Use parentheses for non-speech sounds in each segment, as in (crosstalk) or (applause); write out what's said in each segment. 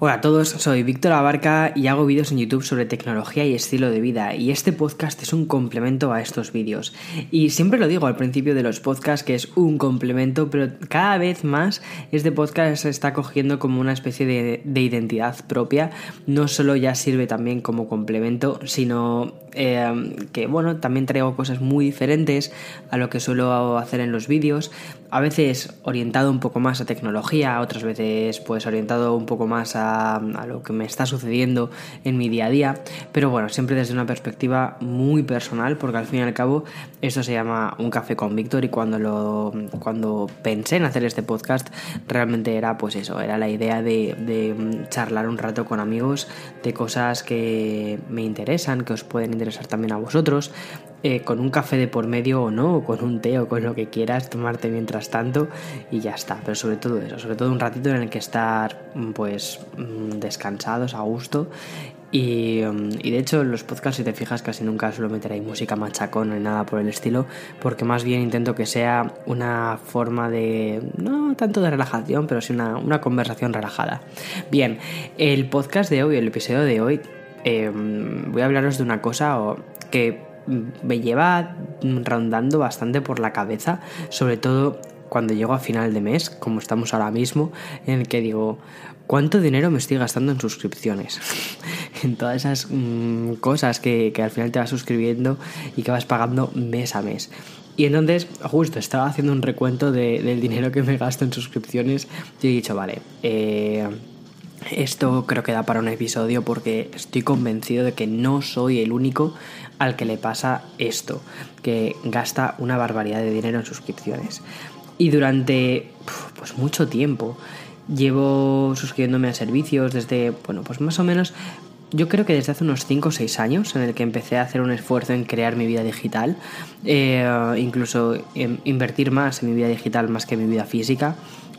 Hola a todos, soy Víctor Abarca y hago vídeos en YouTube sobre tecnología y estilo de vida y este podcast es un complemento a estos vídeos. Y siempre lo digo al principio de los podcasts que es un complemento, pero cada vez más este podcast se está cogiendo como una especie de, de identidad propia. No solo ya sirve también como complemento, sino eh, que bueno, también traigo cosas muy diferentes a lo que suelo hacer en los vídeos. A veces orientado un poco más a tecnología, otras veces pues orientado un poco más a lo que me está sucediendo en mi día a día, pero bueno, siempre desde una perspectiva muy personal, porque al fin y al cabo esto se llama un café con Víctor y cuando, lo, cuando pensé en hacer este podcast realmente era pues eso, era la idea de, de charlar un rato con amigos de cosas que me interesan, que os pueden interesar también a vosotros, eh, con un café de por medio o no, o con un té o con lo que quieras tomarte mientras tanto y ya está. Pero sobre todo eso, sobre todo un ratito en el que estar mm, pues mm, descansados, a gusto. Y, mm, y, de hecho los podcasts si te fijas casi nunca suelo meter ahí música machacón ni nada por el estilo porque más bien intento que sea una forma de no tanto de relajación pero sí una, una conversación relajada bien el podcast de hoy el episodio de hoy eh, voy a hablaros de una cosa que me lleva rondando bastante por la cabeza, sobre todo cuando llego a final de mes, como estamos ahora mismo, en el que digo, ¿cuánto dinero me estoy gastando en suscripciones? (laughs) en todas esas mm, cosas que, al final te vas suscribiendo y que vas pagando mes a mes. Y entonces, justo, estaba haciendo un recuento del dinero que me gasto en suscripciones y he dicho, vale, eh, esto creo que da para un episodio porque estoy convencido de que no soy el único al que le pasa esto, que gasta una barbaridad de dinero en suscripciones. Y durante pues mucho tiempo llevo suscribiéndome a servicios desde, bueno, pues más o menos yo creo que desde hace unos 5 o 6 años en el que empecé a hacer un esfuerzo en crear mi vida digital, eh, incluso invertir más en mi vida digital más que en mi vida física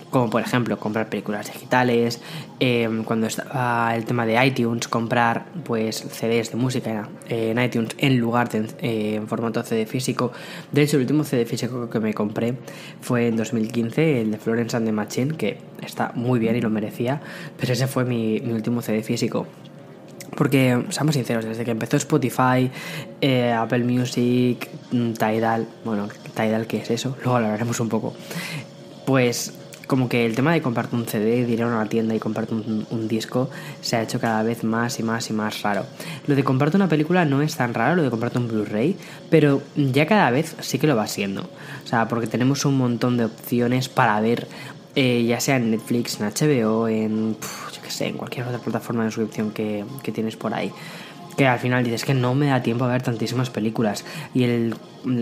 como por ejemplo comprar películas digitales, em, cuando estaba el tema de iTunes, comprar pues CDs de música en iTunes en lugar de eh, en formato CD físico. De hecho, el último CD físico que me compré fue en 2015, el de Florence and the Machine, que está muy bien y lo merecía, pero ese fue mi, último CD físico. Porque, seamos sinceros, desde que empezó Spotify, eh, Apple Music, mm, Tidal, bueno, Tidal, ¿qué es eso? Luego hablaremos un poco. Pues como que el tema de comprarte un CD, de ir a una tienda y comprarte un, disco se ha hecho cada vez más y más y más raro. Lo de comprarte una película no es tan raro, lo de comprarte un Blu-ray, pero ya cada vez sí que lo va siendo. O sea, porque tenemos un montón de opciones para ver, eh, ya sea en Netflix, en HBO, en, yo qué sé, en cualquier otra plataforma de suscripción que, que tienes por ahí que al final dices que no me da tiempo a ver tantísimas películas y, el,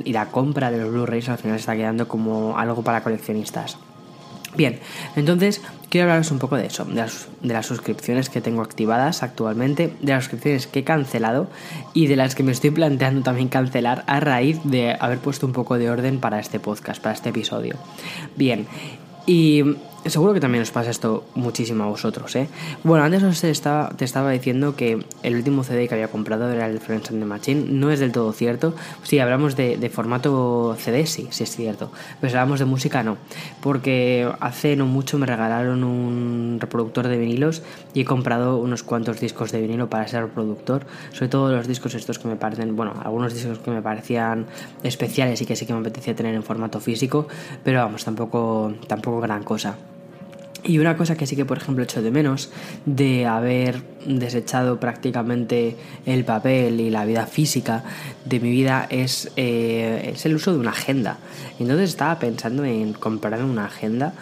y la compra de los Blu-rays al final está quedando como algo para coleccionistas. Bien, entonces quiero hablaros un poco de eso, de las, suscripciones que tengo activadas actualmente, de las suscripciones que he cancelado y de las que me estoy planteando también cancelar a raíz de haber puesto un poco de orden para este podcast, para este episodio. Bien, y seguro que también os pasa esto muchísimo a vosotros, ¿eh? Bueno, antes os estaba, te estaba diciendo que el último CD que había comprado era el Friends and the Machine. No es del todo cierto. Si hablamos de, formato CD, sí, sí es cierto. Pero si hablamos de música, no. Porque hace no mucho me regalaron un reproductor de vinilos y he comprado unos cuantos discos de vinilo para ser reproductor. Sobre todo los discos estos que me parecen, bueno, algunos discos que me parecían especiales y que sí que me apetecía tener en formato físico. Pero vamos, tampoco, tampoco gran cosa. Y una cosa que sí que, por ejemplo, echo de menos de haber desechado prácticamente el papel y la vida física de mi vida es, eh, es el uso de una agenda. Entonces estaba pensando en comprarme una agenda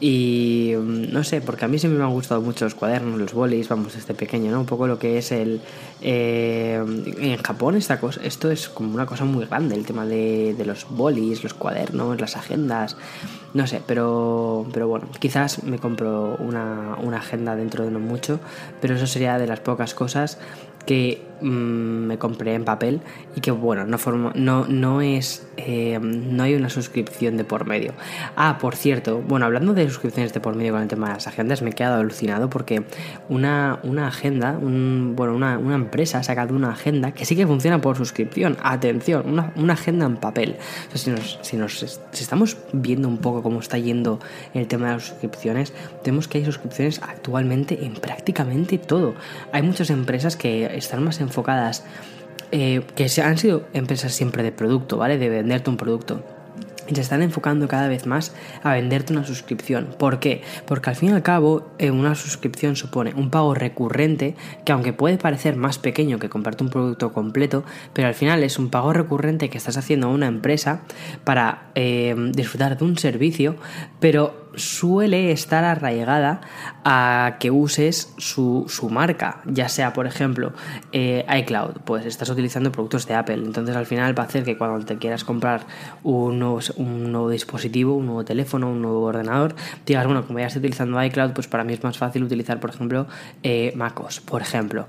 y mm, no sé, porque a mí siempre me han gustado mucho los cuadernos, los bolis, vamos, este pequeño, ¿no? Un poco lo que es el... Eh, en Japón esta cosa, esto es como una cosa muy grande, el tema de, de, los bolis, los cuadernos, las agendas, no sé, pero, pero bueno, quizás me compro una, una agenda dentro de no mucho, pero eso sería de las pocas cosas que mm, me compré en papel y que bueno, no, forma, no, no es eh, no hay una suscripción de por medio. Ah, por cierto, bueno, hablando de suscripciones de por medio con el tema de las agendas, me he quedado alucinado porque una, una agenda, un, bueno, una, una, empresa ha sacado una agenda que sí que funciona por suscripción. Atención, una, una agenda en papel. si, nos, si, nos, si estamos viendo un poco cómo está yendo el tema de las suscripciones, vemos que hay suscripciones actualmente en prácticamente todo. Hay muchas empresas que están más enfocadas eh, que han sido empresas siempre de producto, ¿vale? De venderte un producto. Y se están enfocando cada vez más a venderte una suscripción. ¿Por qué? Porque al fin y al cabo eh, una suscripción supone un pago recurrente que aunque puede parecer más pequeño que comprarte un producto completo, pero al final es un pago recurrente que estás haciendo a una empresa para eh, disfrutar de un servicio, pero suele estar arraigada a que uses su, marca, ya sea por ejemplo eh, iCloud, pues estás utilizando productos de Apple, entonces al final va a hacer que cuando te quieras comprar un nuevo, dispositivo, un nuevo teléfono, un nuevo ordenador, digas, bueno, como ya estoy utilizando iCloud, pues para mí es más fácil utilizar por ejemplo eh, MacOS, por ejemplo,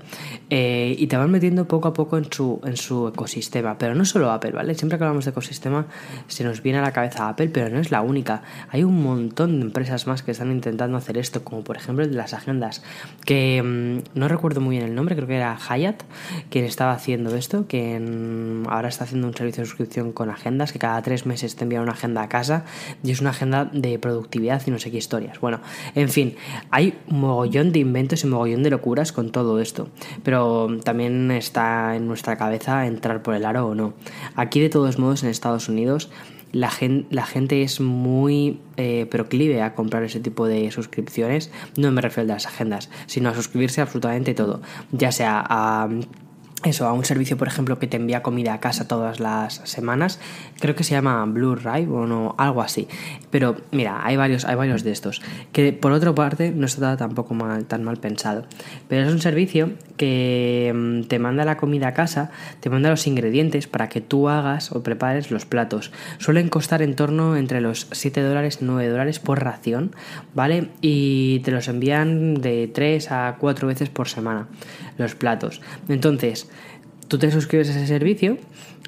eh, y te van metiendo poco a poco en su, en su ecosistema, pero no solo Apple, ¿vale? Siempre que hablamos de ecosistema se nos viene a la cabeza Apple, pero no es la única, hay un montón de empresas más que están intentando hacer esto, como por ejemplo de las agendas, que mm, no recuerdo muy bien el nombre, creo que era Hyatt quien estaba haciendo esto, que ahora está haciendo un servicio de suscripción con agendas, que cada tres meses te envía una agenda a casa y es una agenda de productividad y no sé qué historias. Bueno, en fin, hay un mogollón de inventos y mogollón de locuras con todo esto, pero también está en nuestra cabeza entrar por el aro o no. Aquí de todos modos en Estados Unidos la gente, la gente es muy eh, proclive a comprar ese tipo de suscripciones. No me refiero a las agendas, sino a suscribirse a absolutamente todo. Ya sea a eso, a un servicio, por ejemplo, que te envía comida a casa todas las semanas. Creo que se llama Blu-ray o no, algo así. Pero mira, hay varios, hay varios de estos. Que por otra parte no está tampoco mal, tan mal pensado. Pero es un servicio que mm, te manda la comida a casa, te manda los ingredientes para que tú hagas o prepares los platos. Suelen costar en torno entre los 7 dólares y 9 dólares por ración, ¿vale? Y te los envían de 3 a 4 veces por semana los platos. Entonces, tú te suscribes a ese servicio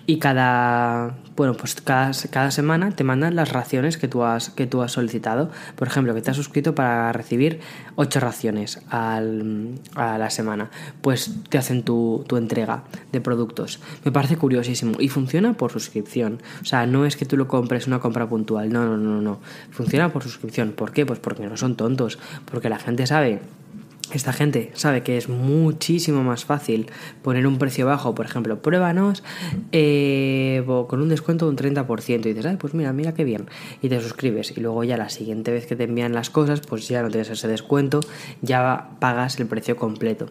y cada bueno pues cada, cada, semana te mandan las raciones que tú has que tú has solicitado. Por ejemplo que te has suscrito para recibir ocho raciones al, a la semana. Pues te hacen tu, tu, entrega de productos. Me parece curiosísimo. Y funciona por suscripción. O sea no es que tú lo compres una compra puntual. No no no no funciona por suscripción. ¿por qué? pues porque no son tontos. Porque la gente sabe esta gente sabe que es muchísimo más fácil poner un precio bajo, por ejemplo, pruébanos eh, con un descuento de un 30% y dices, Ay, pues mira, mira qué bien, y te suscribes. Y luego ya la siguiente vez que te envían las cosas, pues ya no tienes ese descuento, ya pagas el precio completo.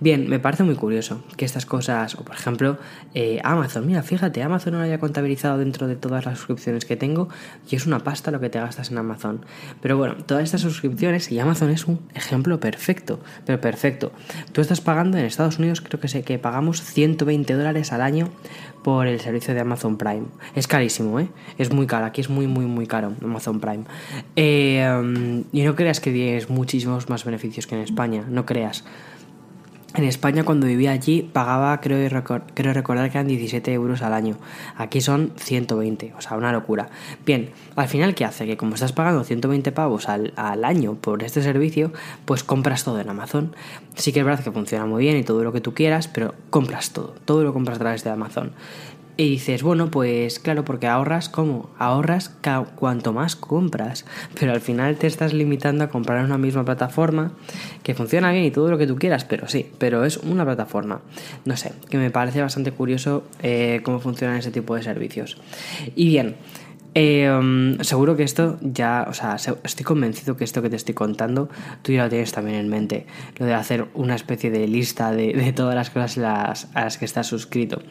Bien, me parece muy curioso que estas cosas, o por ejemplo, eh, Amazon, mira, fíjate, Amazon no lo haya contabilizado dentro de todas las suscripciones que tengo y es una pasta lo que te gastas en Amazon. Pero bueno, todas estas suscripciones y Amazon es un ejemplo perfecto pero perfecto. Tú estás pagando en Estados Unidos, creo que sé que pagamos 120 dólares al año por el servicio de Amazon Prime. Es carísimo, ¿eh? Es muy caro, aquí es muy, muy, muy caro Amazon Prime. Eh, y no creas que tienes muchísimos más beneficios que en España, no creas. En España cuando vivía allí pagaba, creo, recordar que eran 17 euros al año. Aquí son 120, o sea, una locura. Bien, al final, ¿qué hace? Que como estás pagando 120 pavos al, al año por este servicio, pues compras todo en Amazon. Sí que es verdad que funciona muy bien y todo lo que tú quieras, pero compras todo. Todo lo compras a través de Amazon. Y dices, bueno, pues claro, porque ahorras, ¿cómo? Ahorras cuanto más compras, pero al final te estás limitando a comprar una misma plataforma que funciona bien y todo lo que tú quieras, pero sí, pero es una plataforma. No sé, que me parece bastante curioso eh, cómo funcionan ese tipo de servicios. Y bien, um, seguro que esto ya, o sea, estoy convencido que esto que te estoy contando, tú ya lo tienes también en mente, lo de hacer una especie de lista de, de todas las cosas a las que estás suscrito.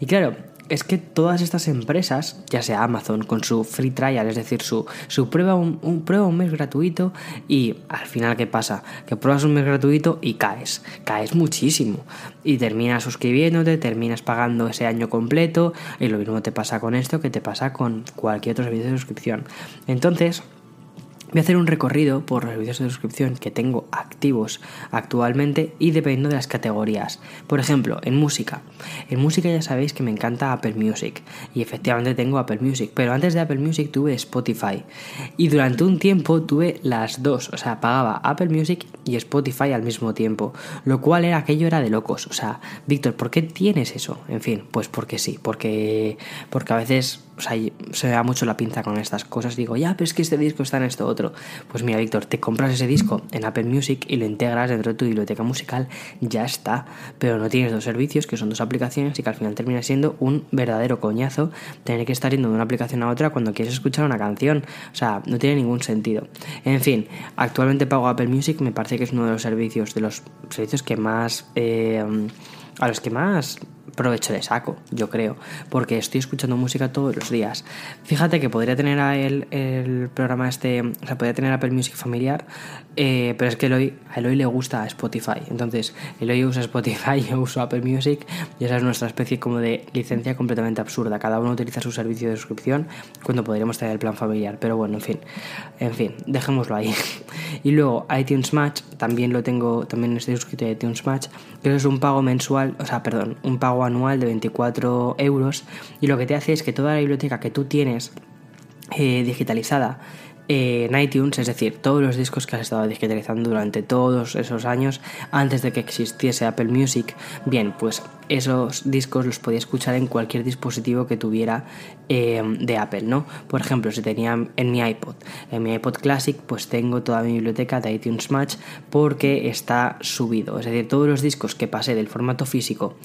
Y claro, es que todas estas empresas, ya sea Amazon con su free trial, es decir, su, su prueba, un, prueba un mes gratuito y al final ¿qué pasa? Que pruebas un mes gratuito y caes, caes muchísimo y terminas suscribiéndote, terminas pagando ese año completo y lo mismo te pasa con esto que te pasa con cualquier otro servicio de suscripción. Entonces, Voy a hacer un recorrido por los servicios de suscripción que tengo activos actualmente y dependiendo de las categorías. Por ejemplo, en música. En música ya sabéis que me encanta Apple Music y efectivamente tengo Apple Music, pero antes de Apple Music tuve Spotify y durante un tiempo tuve las dos, o sea, pagaba Apple Music y Spotify al mismo tiempo, lo cual era aquello era de locos, o sea, Víctor, ¿por qué tienes eso? En fin, pues porque sí, porque porque a veces o sea, se me da mucho la pinza con estas cosas. Digo, ya, pero es que este disco está en esto otro. Pues mira, Víctor, te compras ese disco en Apple Music y lo integras dentro de tu biblioteca musical, ya está. Pero no tienes dos servicios, que son dos aplicaciones, y que al final termina siendo un verdadero coñazo tener que estar yendo de una aplicación a otra cuando quieres escuchar una canción. O sea, no tiene ningún sentido. En fin, actualmente pago Apple Music, me parece que es uno de los servicios, de los servicios que más. Eh, a los que más provecho de saco, yo creo, porque estoy escuchando música todos los días. Fíjate que podría tener a él el programa este, o sea, podría tener Apple Music familiar, eh, pero es que Eloy, a Eloy le gusta Spotify. Entonces, Eloy usa Spotify, (laughs) yo uso Apple Music, y esa es nuestra especie como de licencia completamente absurda. Cada uno utiliza su servicio de suscripción cuando podríamos tener el plan familiar. Pero bueno, en fin, en fin, dejémoslo ahí. (laughs) Y luego iTunes Match, también lo tengo, también estoy suscrito a iTunes Match, que es un pago mensual, o sea, perdón, un pago anual de 24 euros y lo que te hace es que toda la biblioteca que tú tienes eh, digitalizada en iTunes, es decir, todos los discos que has estado digitalizando durante todos esos años antes de que existiese Apple Music, bien, pues esos discos los podía escuchar en cualquier dispositivo que tuviera eh, de Apple, ¿no? Por ejemplo, si tenía en mi iPod, en mi iPod Classic, pues tengo toda mi biblioteca de iTunes Match porque está subido, es decir, todos los discos que pasé del formato físico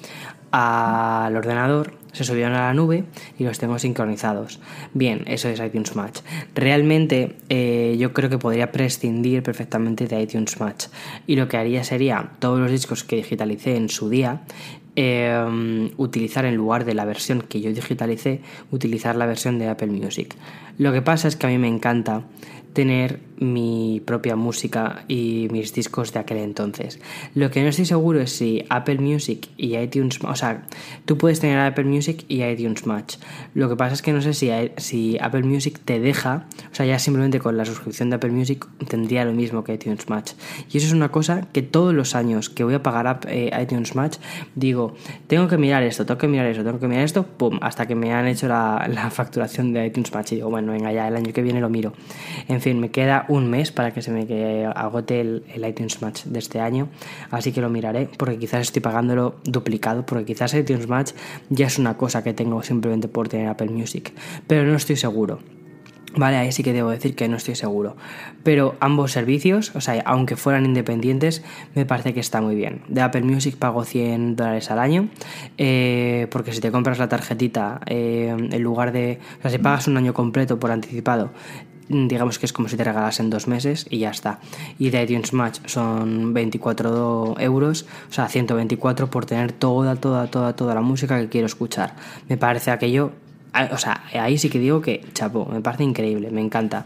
al ordenador se subieron a la nube y los tengo sincronizados. Bien, eso es iTunes Match. Realmente eh, yo creo que podría prescindir perfectamente de iTunes Match y lo que haría sería todos los discos que digitalicé en su día em, utilizar en lugar de la versión que yo digitalicé, utilizar la versión de Apple Music. Lo que pasa es que a mí me encanta tener mi propia música y mis discos de aquel entonces. Lo que no estoy seguro es si Apple Music y iTunes, o sea, tú puedes tener Apple Music y iTunes Match. Lo que pasa es que no sé si, si Apple Music te deja, o sea, ya simplemente con la suscripción de Apple Music tendría lo mismo que iTunes Match. Y eso es una cosa que todos los años que voy a pagar eh, iTunes Match, digo, tengo que mirar esto, tengo que mirar esto, tengo que mirar esto, pum, hasta que me han hecho la, la facturación de iTunes Match y digo, bueno, venga, ya el año que viene lo miro. En fin, me queda un mes para que se me agote el, iTunes Match de este año, así que lo miraré, porque quizás estoy pagándolo duplicado, porque quizás iTunes Match ya es una cosa que tengo simplemente por tener Apple Music, pero no estoy seguro. Vale, ahí sí que debo decir que no estoy seguro. Pero ambos servicios, o sea, aunque fueran independientes, me parece que está muy bien. De Apple Music pago 100 dólares al año, eh, porque si te compras la tarjetita, eh, en lugar de... O sea, si pagas un año completo por anticipado, digamos que es como si te regalasen dos meses y ya está. Y de iTunes Match son 24 euros, o sea, 124 por tener toda, toda, toda, toda la música que quiero escuchar. Me parece aquello o sea, ahí sí que digo que, chapo, me parece increíble, me encanta.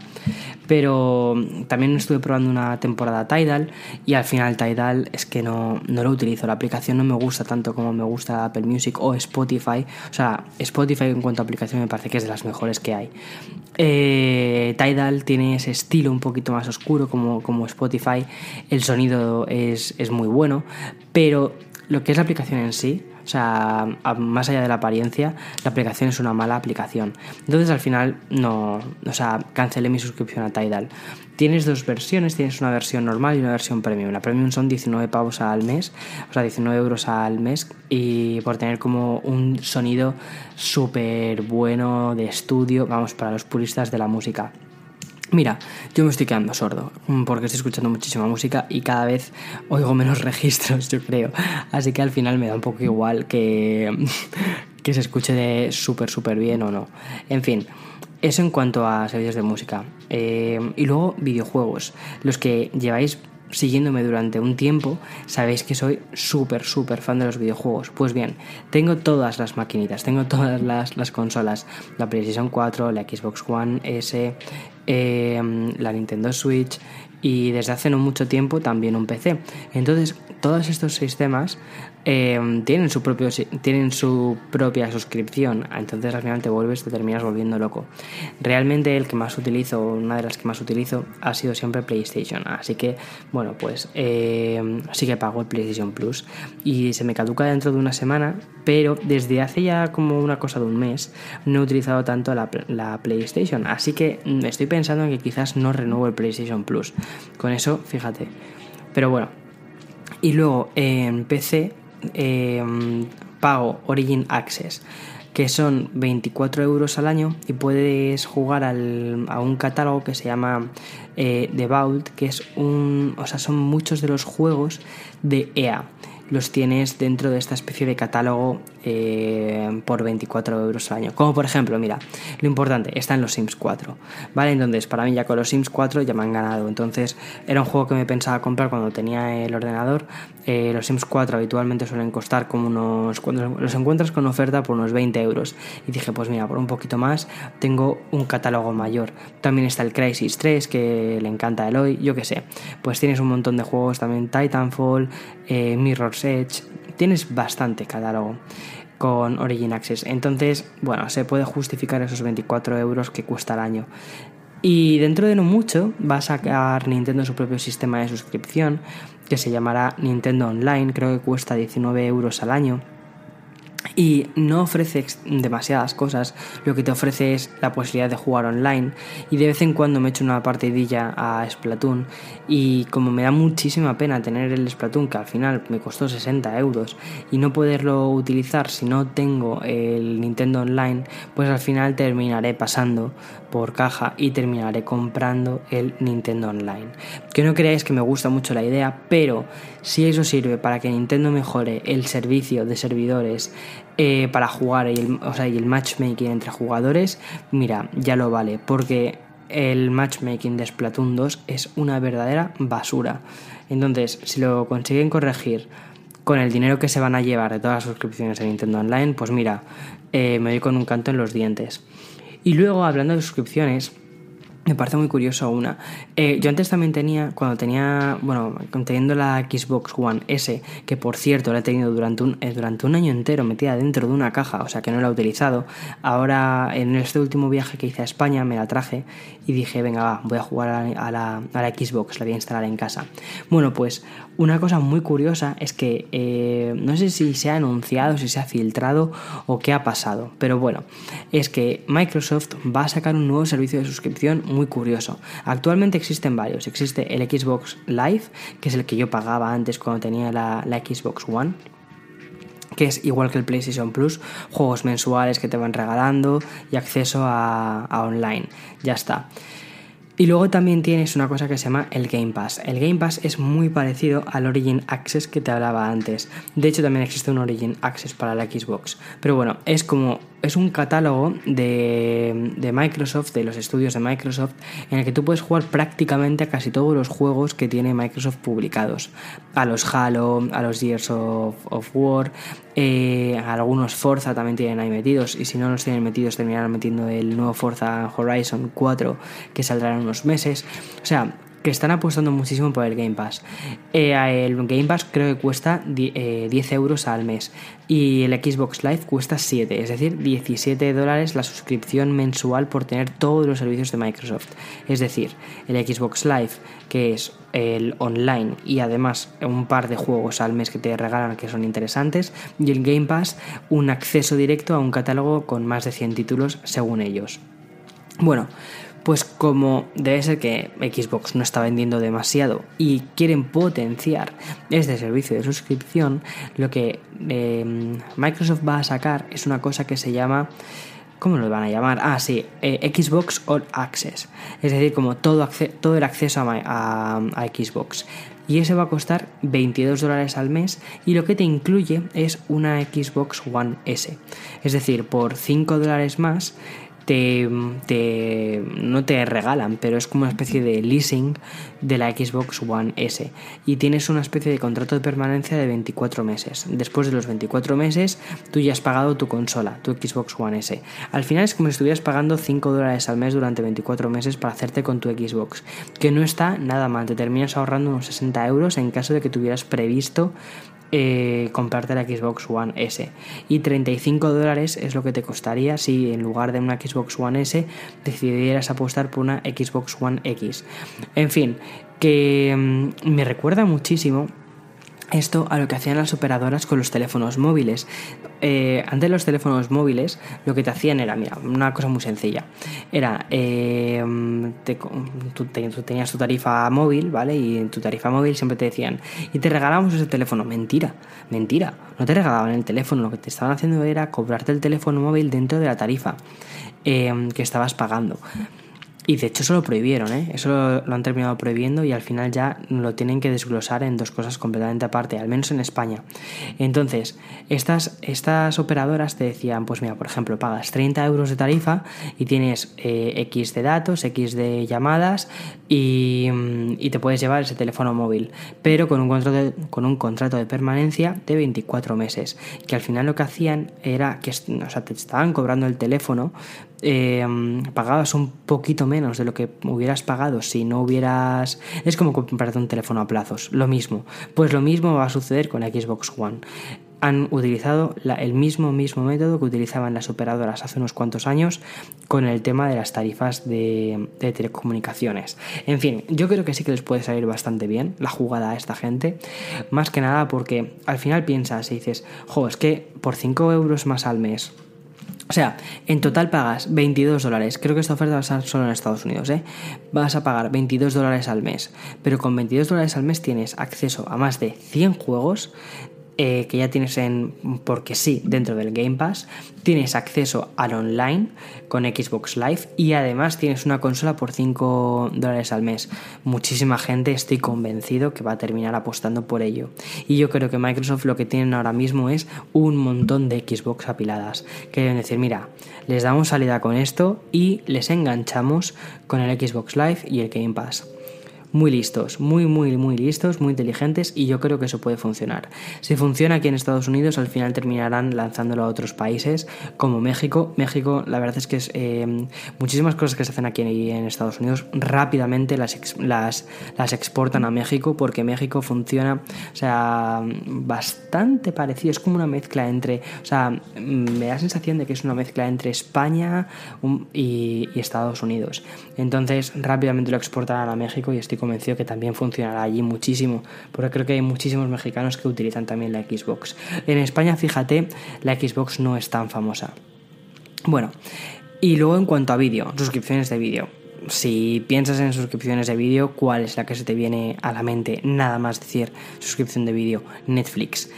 Pero también estuve probando una temporada Tidal y al final Tidal es que no, no lo utilizo. La aplicación no me gusta tanto como me gusta Apple Music o Spotify. O sea, Spotify en cuanto a aplicación me parece que es de las mejores que hay. Eh, Tidal tiene ese estilo un poquito más oscuro como, como Spotify. El sonido es, es muy bueno, pero lo que es la aplicación en sí, o sea, más allá de la apariencia, la aplicación es una mala aplicación. Entonces al final no, o sea, cancelé mi suscripción a Tidal. Tienes dos versiones, tienes una versión normal y una versión premium. La premium son 19 pavos al mes, o sea, 19 euros al mes y por tener como un sonido súper bueno de estudio, vamos, para los puristas de la música. Mira, yo me estoy quedando sordo mm, porque estoy escuchando muchísima música y cada vez oigo menos (laughs) registros, yo creo. Así que al final me da un poco igual que, (laughs) que se escuche de súper, súper bien o no. En fin, eso en cuanto a servicios de música. Eh, y luego videojuegos. Los que lleváis siguiéndome durante un tiempo, sabéis que soy súper, súper fan de los videojuegos. Pues bien, tengo todas las maquinitas, tengo todas las, las consolas, la PlayStation 4, la Xbox One S, Em, la Nintendo Switch y desde hace no mucho tiempo también un PC. Entonces, todos estos sistemas eh, tienen, su propio, tienen su propia suscripción, entonces al final te vuelves, te terminas volviendo loco. Realmente el que más utilizo, una de las que más utilizo, ha sido siempre PlayStation, así que bueno, pues eh, sí que pago el PlayStation Plus y se me caduca dentro de una semana, pero desde hace ya como una cosa de un mes no he utilizado tanto la, la PlayStation, así que mm, estoy pensando en que quizás no renuevo el PlayStation Plus. Con eso, fíjate. Pero bueno. Y luego en PC Em, pago Origin Access, que son 24 euros al año y puedes jugar a un catálogo que se llama eh, The Vault, que es un, o sea, son muchos de los juegos de EA los tienes dentro de esta especie de catálogo eh, por 24 euros al año. Como por ejemplo, mira, lo importante, está en los Sims 4, ¿vale? Entonces, para mí ya con los Sims 4 ya me han ganado. Entonces, era un juego que me pensaba comprar cuando tenía el ordenador. Eh, los Sims 4 habitualmente suelen costar como unos... Cuando los encuentras con oferta por unos 20 euros. Y dije, pues mira, por un poquito más tengo un catálogo mayor. También está el Crisis 3, que le encanta a Eloy, yo qué sé. Pues tienes un montón de juegos, también Titanfall, eh, Mirror's Edge, tienes bastante catálogo con Origin Access. Entonces, bueno, se puede justificar esos 24 euros que cuesta el año. Y dentro de no mucho va a sacar Nintendo su propio sistema de suscripción que se llamará Nintendo Online, creo que cuesta 19 euros al año y no ofrece demasiadas cosas, lo que te ofrece es la posibilidad de jugar online. Y de vez en cuando me echo una partidilla a Splatoon. Y como me da muchísima pena tener el Splatoon que al final me costó 60 euros y no poderlo utilizar si no tengo el Nintendo Online, pues al final terminaré pasando por caja y terminaré comprando el Nintendo Online. Que no creáis que me gusta mucho la idea, pero si eso sirve para que Nintendo mejore el servicio de servidores eh, para jugar y el, el matchmaking entre jugadores, mira, ya lo vale, porque el matchmaking de Splatoon 2 es una verdadera basura. Entonces, si lo consiguen corregir con el dinero que se van a llevar de todas las suscripciones de Nintendo Online, pues mira, eh, me doy con un canto en los dientes. Y luego, hablando de suscripciones, me parece muy curioso una. Eh, yo antes también tenía, cuando tenía, bueno, teniendo la Xbox One S, que por cierto la he tenido durante un, eh, durante un año entero metida dentro de una caja, o sea que no la he utilizado. Ahora, en este último viaje que hice a España, me la traje y dije, venga, va, voy a jugar a la, a la, Xbox, la voy a instalar en casa. Bueno, pues una cosa muy curiosa es que eh, no sé si se ha anunciado, si se ha filtrado o qué ha pasado, pero bueno, es que Microsoft va a sacar un nuevo servicio de suscripción muy curioso. Actualmente existen varios. Existe el Xbox Live, que es el que yo pagaba antes cuando tenía la, Xbox One que es igual que el PlayStation Plus, juegos mensuales que te van regalando y acceso a, a online. Ya está. Y luego también tienes una cosa que se llama el Game Pass. El Game Pass es muy parecido al Origin Access que te hablaba antes. De hecho, también existe un Origin Access para la Xbox. Pero bueno, es como es un catálogo de, de, Microsoft, de los estudios de Microsoft, en el que tú puedes jugar prácticamente a casi todos los juegos que tiene Microsoft publicados. A los Halo, a los Years of, War, eh, algunos Forza también tienen ahí metidos, y si no los tienen metidos terminarán metiendo el nuevo Forza Horizon 4 que saldrá en unos meses. O sea, que están apostando muchísimo por el Game Pass. Eh, el Game Pass creo que cuesta 10 eh, euros al mes y el Xbox Live cuesta 7, es decir, 17 dólares la suscripción mensual por tener todos los servicios de Microsoft. Es decir, el Xbox Live, que es el online y además un par de juegos al mes que te regalan que son interesantes, y el Game Pass, un acceso directo a un catálogo con más de 100 títulos según ellos. Bueno, pues como debe ser que Xbox no está vendiendo demasiado y quieren potenciar este servicio de suscripción, lo que em, Microsoft va a sacar es una cosa que se llama... ¿Cómo lo van a llamar? Ah, sí, eh, Xbox All Access. Es decir, como todo, todo el acceso a, a Xbox y ese va a costar 22 dólares al mes y lo que te incluye es una Xbox One S. Es decir, por 5 dólares más te, te, no te regalan, pero es como una especie de leasing de la Xbox One S. Y tienes una especie de contrato de permanencia de 24 meses. Después de los 24 meses, tú ya has pagado tu consola, tu Xbox One S. Al final es como si estuvieras pagando 5 dólares al mes durante 24 meses para hacerte con tu Xbox. Que no está nada mal, te terminas ahorrando unos 60 euros en caso de que tuvieras previsto eh, comprarte la Xbox One S. Y 35 dólares es lo que te costaría si en lugar de una Xbox One S decidieras apostar por una Xbox One X. En fin, que mm, me recuerda muchísimo esto a lo que hacían las operadoras con los teléfonos móviles. Eh, antes los teléfonos móviles lo que te hacían era, mira, una cosa muy sencilla. Era, eh, tú, tenías tu tarifa móvil, ¿vale? Y en tu tarifa móvil siempre te decían, y te regalamos ese teléfono. Mentira, mentira. No te regalaban el teléfono, lo que te estaban haciendo era cobrarte el teléfono móvil dentro de la tarifa eh, que estabas pagando. Y de hecho eso lo prohibieron, ¿eh? Eso lo, han terminado prohibiendo y al final ya lo tienen que desglosar en dos cosas completamente aparte, al menos en España. Entonces, estas, estas operadoras te decían, pues mira, por ejemplo, pagas 30 euros de tarifa y tienes eh, X de datos, X de llamadas y, y, te puedes llevar ese teléfono móvil, pero con un, contrato de, con un contrato de permanencia de 24 meses, que al final lo que hacían era que o sea, te estaban cobrando el teléfono, eh, pagabas un poquito menos de lo que hubieras pagado si no hubieras... Es como comprarte un teléfono a plazos, lo mismo. Pues lo mismo va a suceder con la Xbox One han utilizado el mismo, mismo método que utilizaban las operadoras hace unos cuantos años con el tema de las tarifas de, telecomunicaciones. En fin, yo creo que sí que les puede salir bastante bien la jugada a esta gente, más que nada porque al final piensas y dices, jo, es que por 5 euros más al mes o sea, en total pagas 22 dólares. Creo que esta oferta va a ser solo en Estados Unidos, ¿eh? Vas a pagar 22 dólares al mes. Pero con 22 dólares al mes tienes acceso a más de 100 juegos, eh, que ya tienes en, porque sí, dentro del Game Pass, tienes acceso al online con Xbox Live y además tienes una consola por 5 dólares al mes. Muchísima gente estoy convencido que va a terminar apostando por ello. Y yo creo que Microsoft lo que tienen ahora mismo es un montón de Xbox apiladas. Que deben decir, mira, les damos salida con esto y les enganchamos con el Xbox Live y el Game Pass muy listos, muy, muy, muy listos, muy inteligentes y yo creo que eso puede funcionar. Si funciona aquí en Estados Unidos, al final terminarán lanzándolo a otros países como México. México, la verdad es que es eh, muchísimas cosas que se hacen aquí en Estados Unidos rápidamente las, las, las exportan a México porque México funciona, o sea, bastante parecido, es como una mezcla entre, o sea, me da sensación de que es una mezcla entre España y, y Estados Unidos. Entonces rápidamente lo exportarán a México y estoy convencido que también funcionará allí muchísimo, porque creo que hay muchísimos mexicanos que utilizan también la Xbox. En España, fíjate, la Xbox no es tan famosa. Bueno, y luego en cuanto a vídeo, suscripciones de vídeo. Si piensas en suscripciones de vídeo, ¿cuál es la que se te viene a la mente? Nada más decir suscripción de vídeo, Netflix.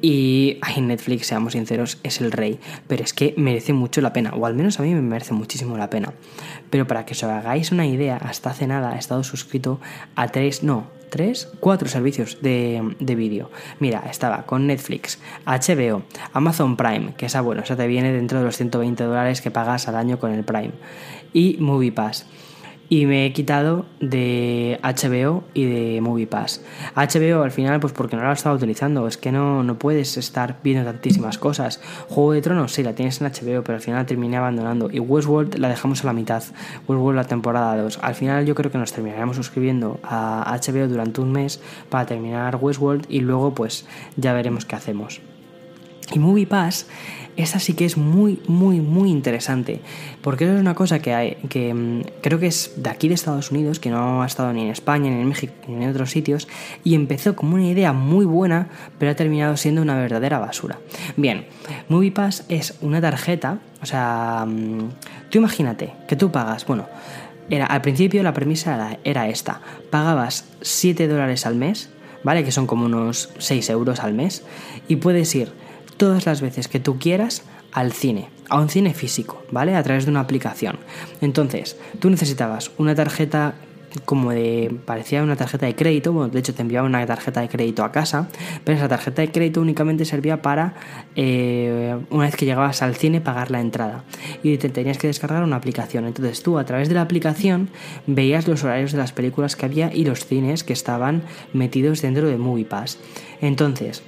Y ay, Netflix, seamos sinceros, es el rey. Pero es que merece mucho la pena, o al menos a mí me merece muchísimo la pena. Pero para que os hagáis una idea, hasta hace nada he estado suscrito a tres, no, tres, cuatro servicios de, de vídeo. Mira, estaba con Netflix, HBO, Amazon Prime, que esa, bueno, esa te viene dentro de los 120 dólares que pagas al año con el Prime, y MoviePass y me he quitado de HBO y de MoviePass. HBO al final, pues porque no lo estaba utilizando, es que no, no puedes estar viendo tantísimas cosas. Juego de Tronos, sí, la tienes en HBO, pero al final terminé abandonando. Y Westworld la dejamos a la mitad, Westworld la temporada 2. Al final yo creo que nos terminaremos suscribiendo a HBO durante un mes para terminar Westworld y luego pues ya veremos qué hacemos. Y MoviePass esta sí que es muy, muy, muy interesante. Porque eso es una cosa que, hay, que mm, creo que es de aquí de Estados Unidos, que no ha estado ni en España, ni en México, ni en otros sitios, y empezó como una idea muy buena, pero ha terminado siendo una verdadera basura. Bien, MoviePass es una tarjeta, o sea, mm, tú imagínate que tú pagas, bueno, era, al principio la premisa era, era esta, pagabas 7 dólares al mes, ¿vale? Que son como unos 6 euros al mes, y puedes ir todas las veces que tú quieras al cine, a un cine físico, ¿vale? A través de una aplicación. Entonces, tú necesitabas una tarjeta como de, parecía una tarjeta de crédito, bueno, de hecho te enviaba una tarjeta de crédito a casa, pero esa tarjeta de crédito únicamente servía para, eh, una vez que llegabas al cine, pagar la entrada. Y te tenías que descargar una aplicación. Entonces tú a través de la aplicación veías los horarios de las películas que había y los cines que estaban metidos dentro de MoviePass. Entonces,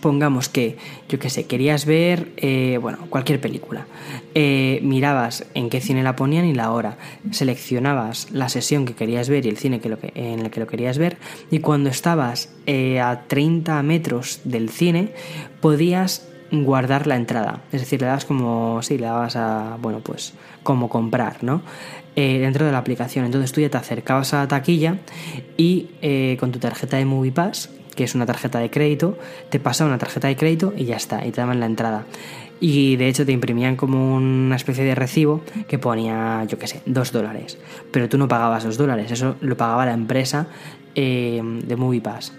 pongamos que, yo qué sé, querías ver, eh, bueno, cualquier película. Eh, mirabas en qué cine la ponían y la hora. Seleccionabas la sesión que querías ver y el cine que en el que lo querías ver. Y cuando estabas eh, a 30 metros del cine, podías guardar la entrada. Es decir, le dabas como, sí, le dabas a, bueno, pues como comprar, ¿no? dentro de la aplicación. Entonces tú ya te acercabas a la taquilla y con tu tarjeta de MoviePass que es una tarjeta de crédito, te pasaba una tarjeta de crédito y ya está, y te daban la entrada. Y de hecho te imprimían como una especie de recibo que ponía, yo qué sé, dos dólares. Pero tú no pagabas dos dólares, eso lo pagaba la empresa eh, de MoviePass.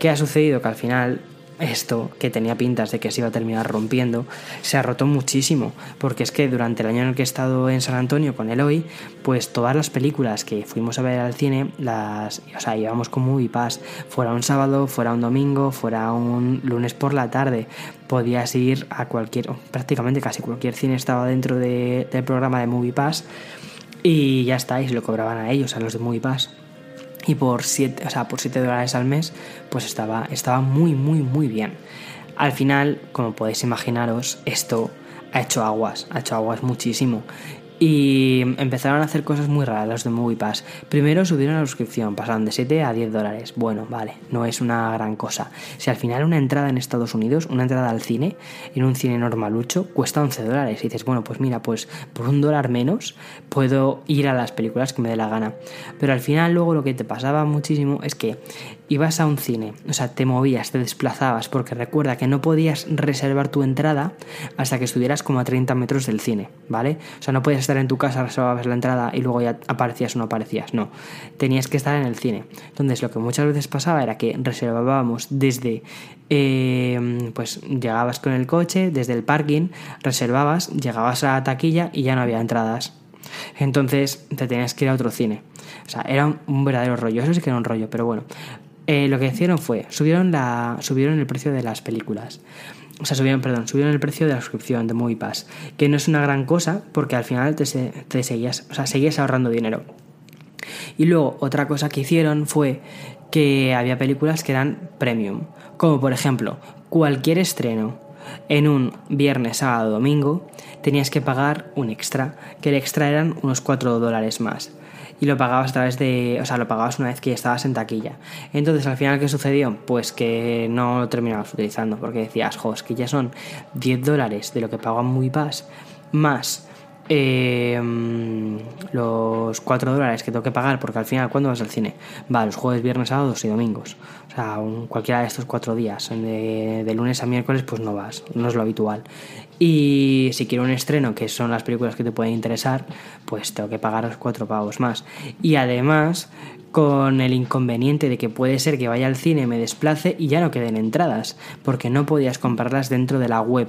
¿Qué ha sucedido? Que al final esto, que tenía pintas de que se iba a terminar rompiendo, se ha roto muchísimo, porque es que durante el año en el que he estado en San Antonio con Eloy, pues todas las películas que fuimos a ver al cine, las, o sea, íbamos con Movie Pass, fuera un sábado, fuera un domingo, fuera un lunes por la tarde, podías ir a cualquier, prácticamente casi cualquier cine estaba dentro del programa de Movie Pass y ya está, y se lo cobraban a ellos, a los de Movie Pass y por 7 o sea, por 7 dólares al mes pues estaba, estaba muy muy muy bien. Al final, como podéis imaginaros, esto ha hecho aguas, ha hecho aguas muchísimo. Y empezaron a hacer cosas muy raras los de MoviePass. Primero subieron la suscripción, pasaron de 7 a 10 dólares. Bueno, vale, no es una gran cosa. Si al final una entrada en Estados Unidos, una entrada al cine, en un cine normalucho, cuesta 11 dólares. Y dices, bueno, pues mira, pues por un dólar menos puedo ir a las películas que me dé la gana. Pero al final luego lo que te pasaba muchísimo es que ibas a un cine, o sea, te movías, te desplazabas, porque recuerda que no podías reservar tu entrada hasta que estuvieras como a 30 metros del cine, ¿vale? O sea, no podías estar en tu casa, reservabas la entrada y luego ya aparecías o no aparecías, no. Tenías que estar en el cine. Entonces, lo que muchas veces pasaba era que reservábamos desde, eh, pues llegabas con el coche, desde el parking, reservabas, llegabas a la taquilla y ya no había entradas. Entonces te tenías que ir a otro cine. O sea, era un, verdadero rollo. Eso sí que era un rollo, pero bueno. Eh, lo que hicieron fue, subieron, la, subieron el precio de las películas. O sea, subieron, perdón, subieron el precio de la suscripción de Movie Pass, que no es una gran cosa porque al final te, te seguías, o sea, seguías ahorrando dinero. Y luego otra cosa que hicieron fue que había películas que eran premium, como por ejemplo cualquier estreno en un viernes, sábado, domingo, tenías que pagar un extra, que el extra eran unos 4 dólares más y lo pagabas a través de, o sea, lo pagabas una vez que estabas en taquilla. Entonces, al final, ¿qué sucedió? Pues que no lo terminabas utilizando, porque decías, jo, que ya son 10 dólares de lo que pagan Muy Pass, más eh, los 4 dólares que tengo que pagar, porque al final, ¿cuándo vas al cine? Va, los jueves, viernes, sábados y domingos. O sea, cualquiera de estos cuatro días. De, de, lunes a miércoles, pues no vas, no es lo habitual. Y si quiero un estreno, que son las películas que te pueden interesar, pues tengo que pagar los cuatro pavos más. Y además, con el inconveniente de que puede ser que vaya al cine, me desplace y ya no queden entradas, porque no podías comprarlas dentro de la web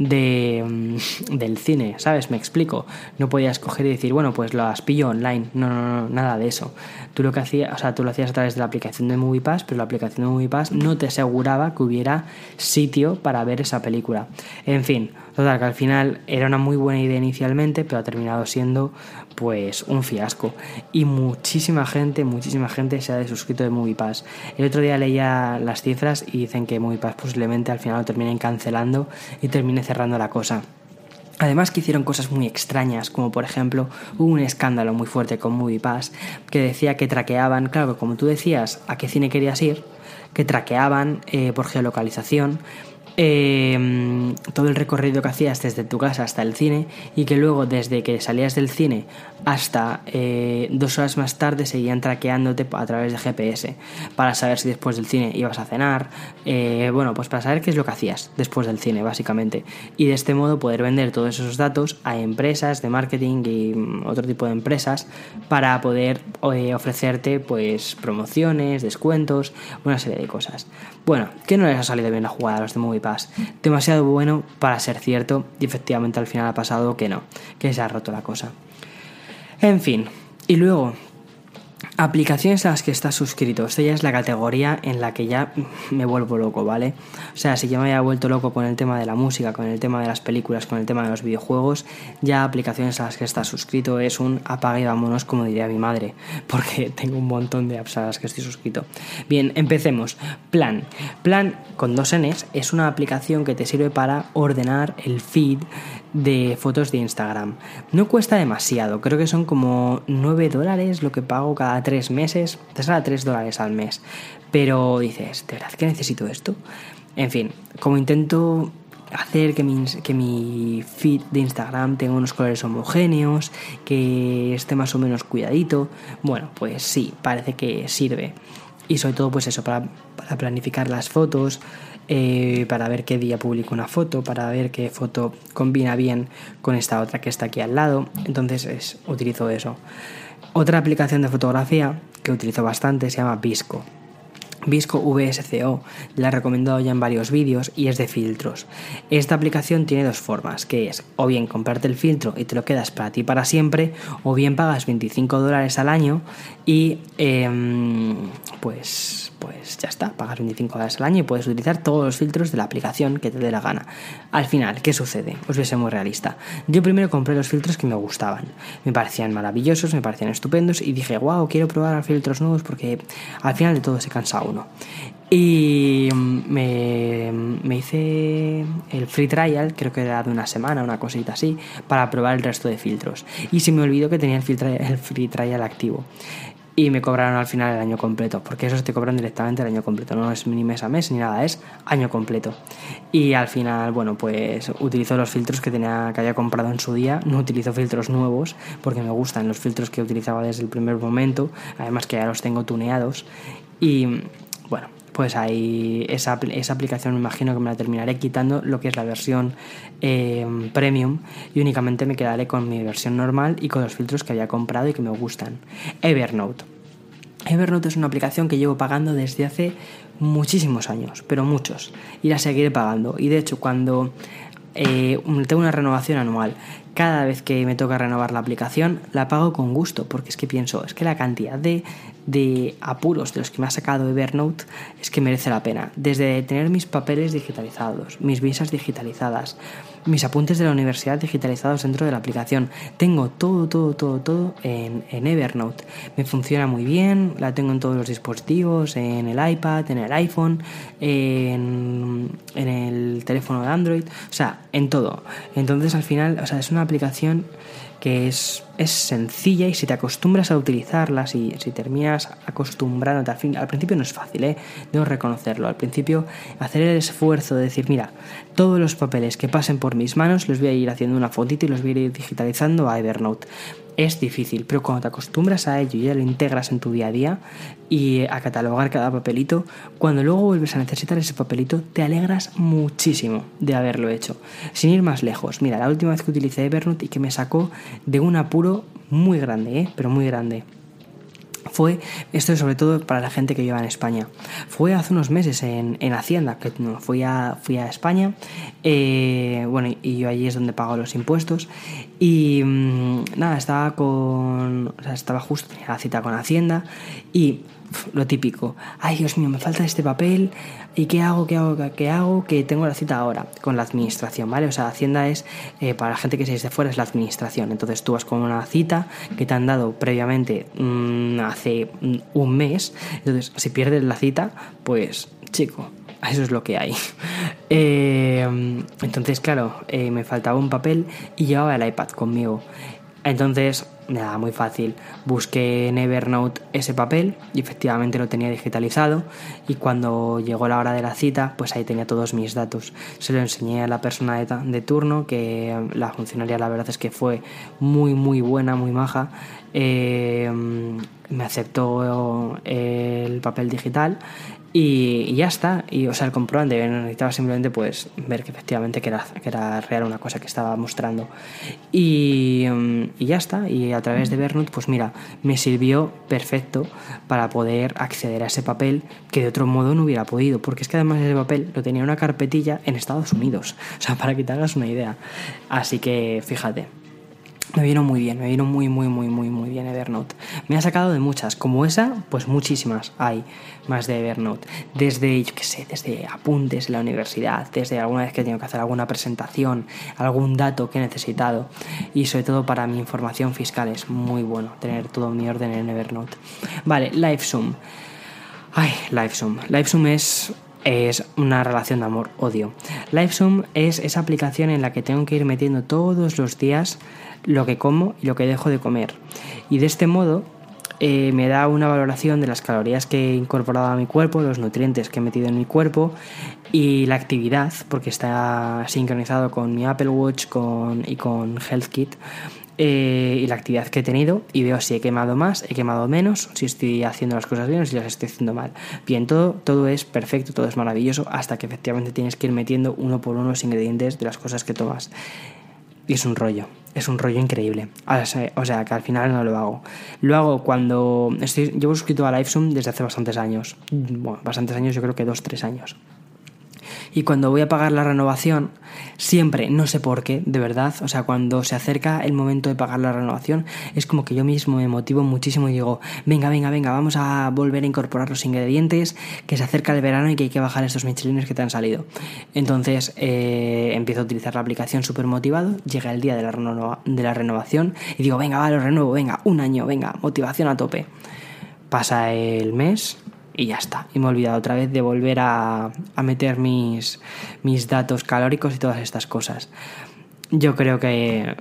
de, mm, del cine, ¿sabes? Me explico. No podías coger y decir, bueno, pues las pillo online. No, no, no, nada de eso. Tú lo que hacías, o sea, tú lo hacías a través de la aplicación de MoviePass, pero la aplicación de MoviePass no te aseguraba que hubiera sitio para ver esa película. En fin, Total, que al final era una muy buena idea inicialmente, pero ha terminado siendo pues un fiasco. Y muchísima gente, muchísima gente se ha desuscrito de MoviePass. El otro día leía las cifras y dicen que MoviePass posiblemente al final lo terminen cancelando y termine cerrando la cosa. Además que hicieron cosas muy extrañas, como por ejemplo hubo un escándalo muy fuerte con MoviePass que decía que traqueaban, claro, como tú decías, a qué cine querías ir, que traqueaban eh, por geolocalización Em, todo el recorrido que hacías desde tu casa hasta el cine y que luego desde que salías del cine hasta eh, dos horas más tarde seguían traqueándote a través de GPS para saber si después del cine ibas a cenar, eh, bueno, pues para saber qué es lo que hacías después del cine básicamente y de este modo poder vender todos esos datos a empresas de marketing y mm, otro tipo de empresas para poder eh, ofrecerte pues promociones, descuentos, una serie de cosas. Bueno, que no les ha salido bien la jugada a los de MoviePass. Demasiado bueno para ser cierto y efectivamente al final ha pasado que no, que se ha roto la cosa. En fin, y luego Aplicaciones a las que estás suscrito. Esta ya es la categoría en la que ya me vuelvo loco, ¿vale? O sea, si ya me había vuelto loco con el tema de la música, con el tema de las películas, con el tema de los videojuegos, ya aplicaciones a las que estás suscrito es un apague y vámonos, como diría mi madre, porque (laughs) tengo un montón de apps a las que estoy suscrito. Bien, empecemos. Plan. Plan con dos Ns es una aplicación que te sirve para ordenar el feed de fotos de Instagram. No cuesta demasiado, creo que son como 9 dólares lo que pago cada 3 meses, te sale 3 dólares al mes. Pero dices, ¿de verdad que necesito esto? En fin, como intento hacer que mi, que mi feed de Instagram tenga unos colores homogéneos, que esté más o menos cuidadito, bueno, pues sí, parece que sirve. Y sobre todo pues eso, para, para planificar las fotos, eh, para ver qué día publico una foto, para ver qué foto combina bien con esta otra que está aquí al lado. Entonces es, utilizo eso. Otra aplicación de fotografía que utilizo bastante se llama Visco. Visco VSCO, la he recomendado ya en varios vídeos y es de filtros. Esta aplicación tiene dos formas, que es o bien comprarte el filtro y te lo quedas para ti para siempre, o bien pagas 25 dólares al año y em, pues pues ya está, pagas 25 dólares al año y puedes utilizar todos los filtros de la aplicación que te dé la gana. Al final, ¿qué sucede? Os voy a ser muy realista. Yo primero compré los filtros que me gustaban. Me parecían maravillosos, me parecían estupendos y dije, wow, quiero probar filtros nuevos porque al final de todo se cansa uno. Y me, me, hice el free trial, creo que era de una semana, una cosita así, para probar el resto de filtros. Y se me olvidó que tenía el, free trial activo. Y me cobraron al final el año completo, porque esos te cobran directamente el año completo, no es ni mes a mes ni nada, es año completo. Y al final, bueno, pues utilizo los filtros que tenía que haya comprado en su día, no utilizo filtros nuevos porque me gustan los filtros que utilizaba desde el primer momento, además que ya los tengo tuneados. Y bueno, pues ahí esa, esa, aplicación me imagino que me la terminaré quitando lo que es la versión eh, premium y únicamente me quedaré con mi versión normal y con los filtros que había comprado y que me gustan. Evernote. Evernote es una aplicación que llevo pagando desde hace muchísimos años, pero muchos, y la seguiré pagando. Y de hecho, cuando eh, tengo una renovación anual, cada vez que me toca renovar la aplicación, la pago con gusto, porque es que pienso, es que la cantidad de de apuros de los que me ha sacado Evernote es que merece la pena. Desde tener mis papeles digitalizados, mis visas digitalizadas, mis apuntes de la universidad digitalizados dentro de la aplicación. Tengo todo, todo, todo, todo en, Evernote. Me funciona muy bien, la tengo en todos los dispositivos, en el iPad, en el iPhone, en, en el teléfono de Android, o sea, en todo. Entonces al final, o sea, es una aplicación que es, es sencilla y si te acostumbras a utilizarla, si, si terminas acostumbrándote, al, fin, al principio no es fácil, ¿eh? debo reconocerlo, al principio hacer el esfuerzo de decir, mira, todos los papeles que pasen por mis manos los voy a ir haciendo una fotito y los voy a ir digitalizando a Evernote es difícil, pero cuando te acostumbras a ello y ya lo integras en tu día a día y a catalogar cada papelito, cuando luego vuelves a necesitar ese papelito, te alegras muchísimo de haberlo hecho. Sin ir más lejos, mira, la última vez que utilicé Evernote y que me sacó de un apuro muy grande, ¿eh? pero muy grande fue, esto es sobre todo para la gente que vive en España, fue hace unos meses en, en Hacienda, que fui a, fui a España, eh, bueno, y yo allí es donde pago los impuestos, y mm, nada, estaba con, o sea, estaba justo, tenía la cita con Hacienda, y lo típico, ay Dios mío, me falta este papel, ¿y qué hago, qué hago, qué hago? Que tengo la cita ahora con la administración, ¿vale? O sea, Hacienda es, eh, para la gente que se de fuera, es la administración. Entonces tú vas con una cita que te han dado previamente mm, hace mm, un mes, entonces si pierdes la cita, pues chico, eso es lo que hay. (laughs) Eh, entonces, claro, eh, me faltaba un papel y llevaba el iPad conmigo. Entonces, nada, muy fácil. Busqué en Evernote ese papel y efectivamente lo tenía digitalizado y cuando llegó la hora de la cita, pues ahí tenía todos mis datos. Se lo enseñé a la persona de, turno, que la funcionaria la verdad es que fue muy, muy buena, muy maja. Eh, me aceptó el papel digital y, ya está, y o sea, el comprobante necesitaba simplemente pues ver que efectivamente que era, que era real una cosa que estaba mostrando. Y, y, ya está, y a través de Evernote pues mira, me sirvió perfecto para poder acceder a ese papel que de otro modo no hubiera podido, porque es que además ese papel lo tenía una carpetilla en Estados Unidos, (laughs) o sea, para que te hagas una idea. Así que fíjate. Me vino muy bien, me vino muy, muy, muy, muy, muy bien Evernote. Me ha sacado de muchas, como esa, pues muchísimas hay más de Evernote. Desde, yo qué sé, desde apuntes en la universidad, desde alguna vez que he tenido que hacer alguna presentación, algún dato que he necesitado y sobre todo para mi información fiscal es muy bueno tener todo mi orden en Evernote. Vale, LiveZoom. Ay, LiveZoom. LiveZoom es es una relación de amor-odio. LiveZoom es esa aplicación en la que tengo que ir metiendo todos los días lo que como y lo que dejo de comer. Y de este modo eh, me da una valoración de las calorías que he incorporado a mi cuerpo, los nutrientes que he metido en mi cuerpo y la actividad, porque está sincronizado con mi Apple Watch con, y con HealthKit. Eh, y la actividad que he tenido y veo si he quemado más, he quemado menos, si estoy haciendo las cosas bien o si las estoy haciendo mal. Bien, todo, todo es perfecto, todo es maravilloso hasta que efectivamente tienes que ir metiendo uno por uno los ingredientes de las cosas que tomas. Y es un rollo, es un rollo increíble. O sea, que al final no lo hago. Lo hago cuando estoy, llevo suscrito a LiveZoom desde hace bastantes años. Bueno, bastantes años, yo creo que dos, tres años. Y cuando voy a pagar la renovación, siempre, no sé por qué, de verdad, o sea, cuando se acerca el momento de pagar la renovación, es como que yo mismo me motivo muchísimo y digo, venga, venga, venga, vamos a volver a incorporar los ingredientes, que se acerca el verano y que hay que bajar estos michelines que te han salido. Entonces eh, empiezo a utilizar la aplicación súper motivado, llega el día de la, de la renovación y digo, venga, va, lo renuevo, venga, un año, venga, motivación a tope. Pasa el mes, y ya está. Y me he olvidado otra vez de volver a, meter mis, mis datos calóricos y todas estas cosas. Yo creo que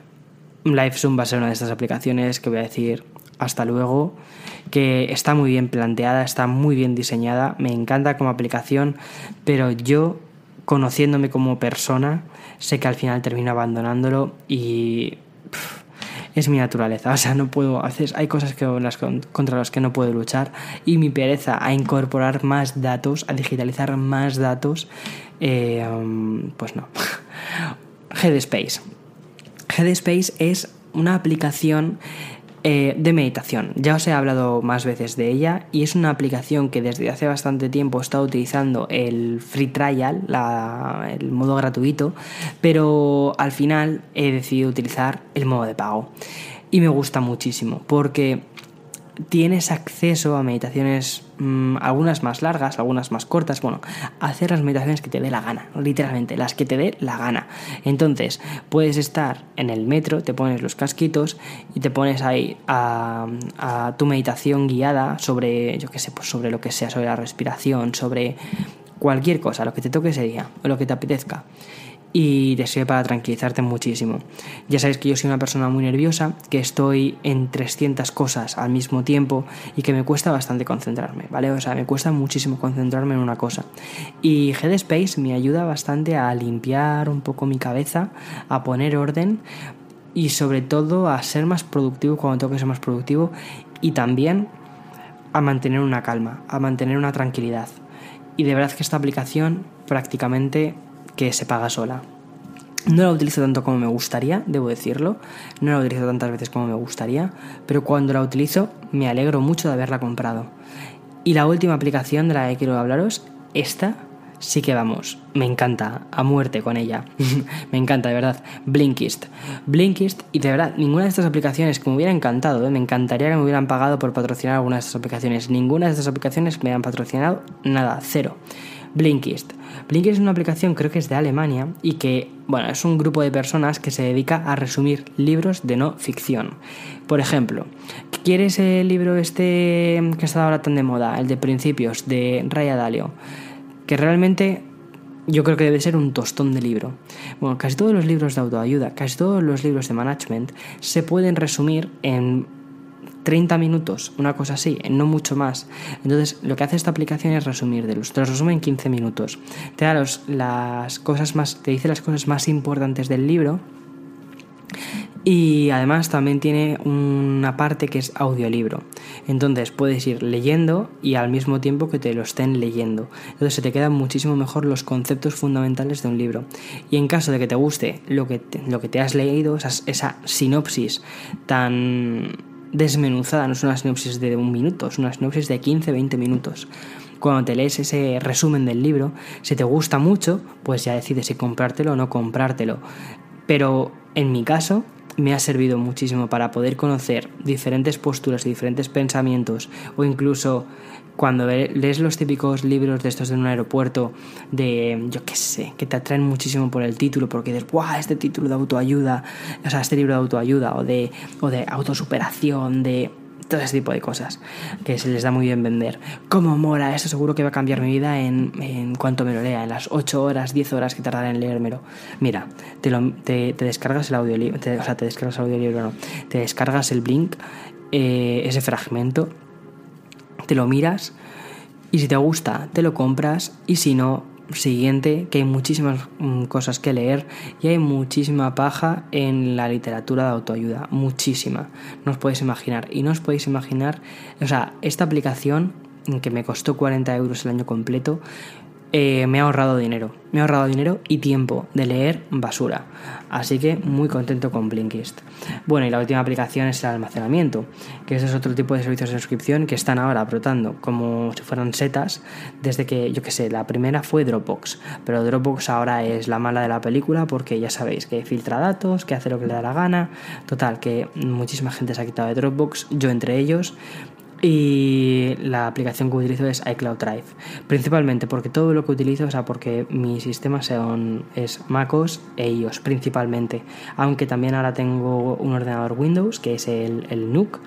LiveZoom va a ser una de estas aplicaciones que voy a decir hasta luego, que está muy bien planteada, está muy bien diseñada, me encanta como aplicación, pero yo, conociéndome como persona, sé que al final termino abandonándolo y es mi naturaleza. (laughs) O sea, no puedo, veces hay cosas que, contra las que no puedo luchar y mi pereza a incorporar más datos, a digitalizar más datos, eh, pues no. (laughs) Headspace. Headspace es una aplicación eh, de meditación. Ya os he hablado más veces de ella y es una aplicación que desde hace bastante tiempo está utilizando el free trial, el modo gratuito, pero al final he decidido utilizar el modo de pago. Y me gusta muchísimo porque tienes acceso a meditaciones, mm, algunas más largas, algunas más cortas, bueno, hacer las meditaciones que te dé la gana, literalmente, las que te dé la gana. Entonces, puedes estar en el metro, te pones los casquitos y te pones ahí a, tu meditación guiada sobre, yo qué sé, pues sobre lo que sea, sobre la respiración, sobre cualquier cosa, lo que te toque ese día, o lo que te apetezca y te sirve para tranquilizarte muchísimo. Ya sabéis que yo soy una persona muy nerviosa, que estoy en 300 cosas al mismo tiempo y que me cuesta bastante concentrarme, ¿vale? O sea, me cuesta muchísimo concentrarme en una cosa. Y Headspace me ayuda bastante a limpiar un poco mi cabeza, a poner orden y sobre todo a ser más productivo cuando tengo que ser más productivo y también a mantener una calma, a mantener una tranquilidad. Y de verdad que esta aplicación prácticamente que se paga sola. No la utilizo tanto como me gustaría, debo decirlo. No la utilizo tantas veces como me gustaría, pero cuando la utilizo me alegro mucho de haberla comprado. Y la última aplicación de la que quiero hablaros, esta sí que vamos, me encanta, a muerte con ella. (laughs) me encanta, de verdad. Blinkist. Blinkist, y de verdad, ninguna de estas aplicaciones que me hubiera encantado, ¿eh? me encantaría que me hubieran pagado por patrocinar alguna de estas aplicaciones. Ninguna de estas aplicaciones me han patrocinado nada, cero. Blinkist. Blinkist es una aplicación, creo que es de Alemania, y que, bueno, es un grupo de personas que se dedica a resumir libros de no ficción. Por ejemplo, ¿quieres el libro este que está ahora tan de moda, el de Principios, de Raya Dalio? Que realmente yo creo que debe ser un tostón de libro. Bueno, casi todos los libros de autoayuda, casi todos los libros de management se pueden resumir en 30 minutos, una cosa así, no mucho más. Entonces, lo que hace esta aplicación es resumir de los, te los resume en 15 minutos. Te da las cosas más, te dice las cosas más importantes del libro. Y además también tiene una parte que es audiolibro. Entonces puedes ir leyendo y al mismo tiempo que te lo estén leyendo. Entonces se te quedan muchísimo mejor los conceptos fundamentales de un libro. Y en caso de que te guste lo que te, lo que te has leído, esa sinopsis tan desmenuzada, no es una sinopsis de un minuto, es una sinopsis de 15-20 minutos. Cuando te lees ese resumen del libro, si te gusta mucho, pues ya decides si comprártelo o no comprártelo. Pero en mi caso, me ha servido muchísimo para poder conocer diferentes posturas y diferentes pensamientos o incluso cuando lees los típicos libros de estos de un aeropuerto de yo qué sé, que te atraen muchísimo por el título porque dices, "Buah, este título de autoayuda", o sea, este libro de autoayuda o de o de autosuperación, de todo ese tipo de cosas que se les da muy bien vender. ¿Cómo mola? Eso seguro que va a cambiar mi vida en, en cuanto me lo lea, en las 8 horas, 10 horas que tardará en leérmelo. Mira, te, lo, te, descargas el audiolibro, o sea, te descargas el audiolibro, no, te descargas el Blink, eh, ese fragmento, te lo miras y si te gusta, te lo compras y si no, siguiente, que hay muchísimas mm, cosas que leer y hay muchísima paja en la literatura de autoayuda, muchísima, no os podéis imaginar. Y no os podéis imaginar, o sea, esta aplicación que me costó 40 euros el año completo, eh, me ha ahorrado dinero. Me ha ahorrado dinero y tiempo de leer basura. Así que muy contento con Blinkist. Bueno, y la última aplicación es el almacenamiento, que ese es otro tipo de servicios de suscripción que están ahora brotando como si fueran setas, desde que, yo que sé, la primera fue Dropbox, pero Dropbox ahora es la mala de la película porque ya sabéis que filtra datos, que hace lo que le da la gana. Total, que muchísima gente se ha quitado de Dropbox, yo entre ellos, y la aplicación que utilizo es iCloud Drive. Principalmente porque todo lo que utilizo, o sea, porque mi sistema son, es MacOS e iOS principalmente. Aunque también ahora tengo un ordenador Windows, que es el, el NUC,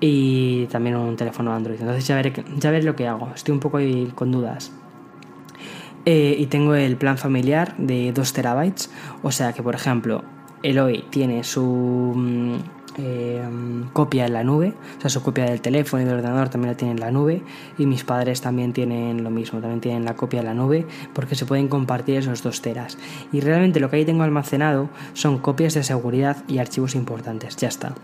y también un teléfono Android. Entonces ya veré, ya veré lo que hago. Estoy un poco ahí con dudas. Eh, y tengo el plan familiar de 2 terabytes. O sea que, por ejemplo, Eloy tiene su mm, eh, copia en la nube, o sea, su copia del teléfono y del ordenador también la tienen en la nube y mis padres también tienen lo mismo, también tienen la copia en la nube porque se pueden compartir esos dos teras. Y realmente lo que ahí tengo almacenado son copias de seguridad y archivos importantes, ya está.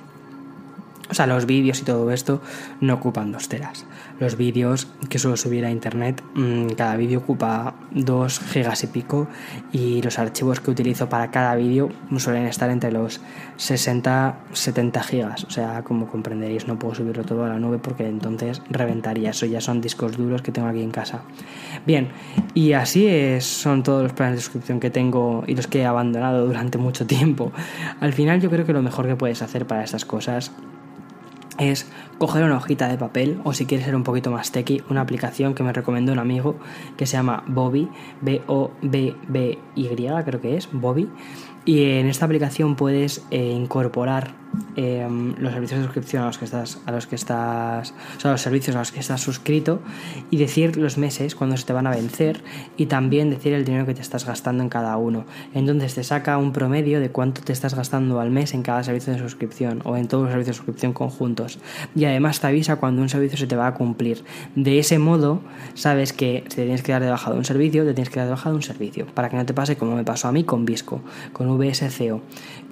O sea, los vídeos y todo esto no ocupan dos teras. Los vídeos que suelo subir a internet, mm, cada vídeo ocupa 2 gigas y pico y los archivos que utilizo para cada vídeo suelen estar entre los 60-70 gigas. O sea, como comprenderéis, no puedo subirlo todo a la nube porque entonces reventaría. Eso ya son discos duros que tengo aquí en casa. Bien, y así son todos los planes de suscripción que tengo y los que he abandonado durante mucho tiempo. Al final yo creo que lo mejor que puedes hacer para estas cosas es coger una hojita de papel o si quieres ser un poquito más techy, una aplicación que me recomendó un amigo que se llama Bobby, B-O-B-B-Y creo que es, Bobby. Y en esta aplicación puedes eh, incorporar Em, los servicios de suscripción a los que estás, a los que estás, o los servicios a los que estás suscrito y decir los meses cuando se te van a vencer y también decir el dinero que te estás gastando en cada uno. Entonces te saca un promedio de cuánto te estás gastando al mes en cada servicio de suscripción o en todos los servicios de suscripción conjuntos. Y además te avisa cuando un servicio se te va a cumplir. De ese modo, sabes que si te tienes que dar de baja de un servicio, te tienes que dar de baja de un servicio. Para que no te pase como me pasó a mí con Visco, con VSCO,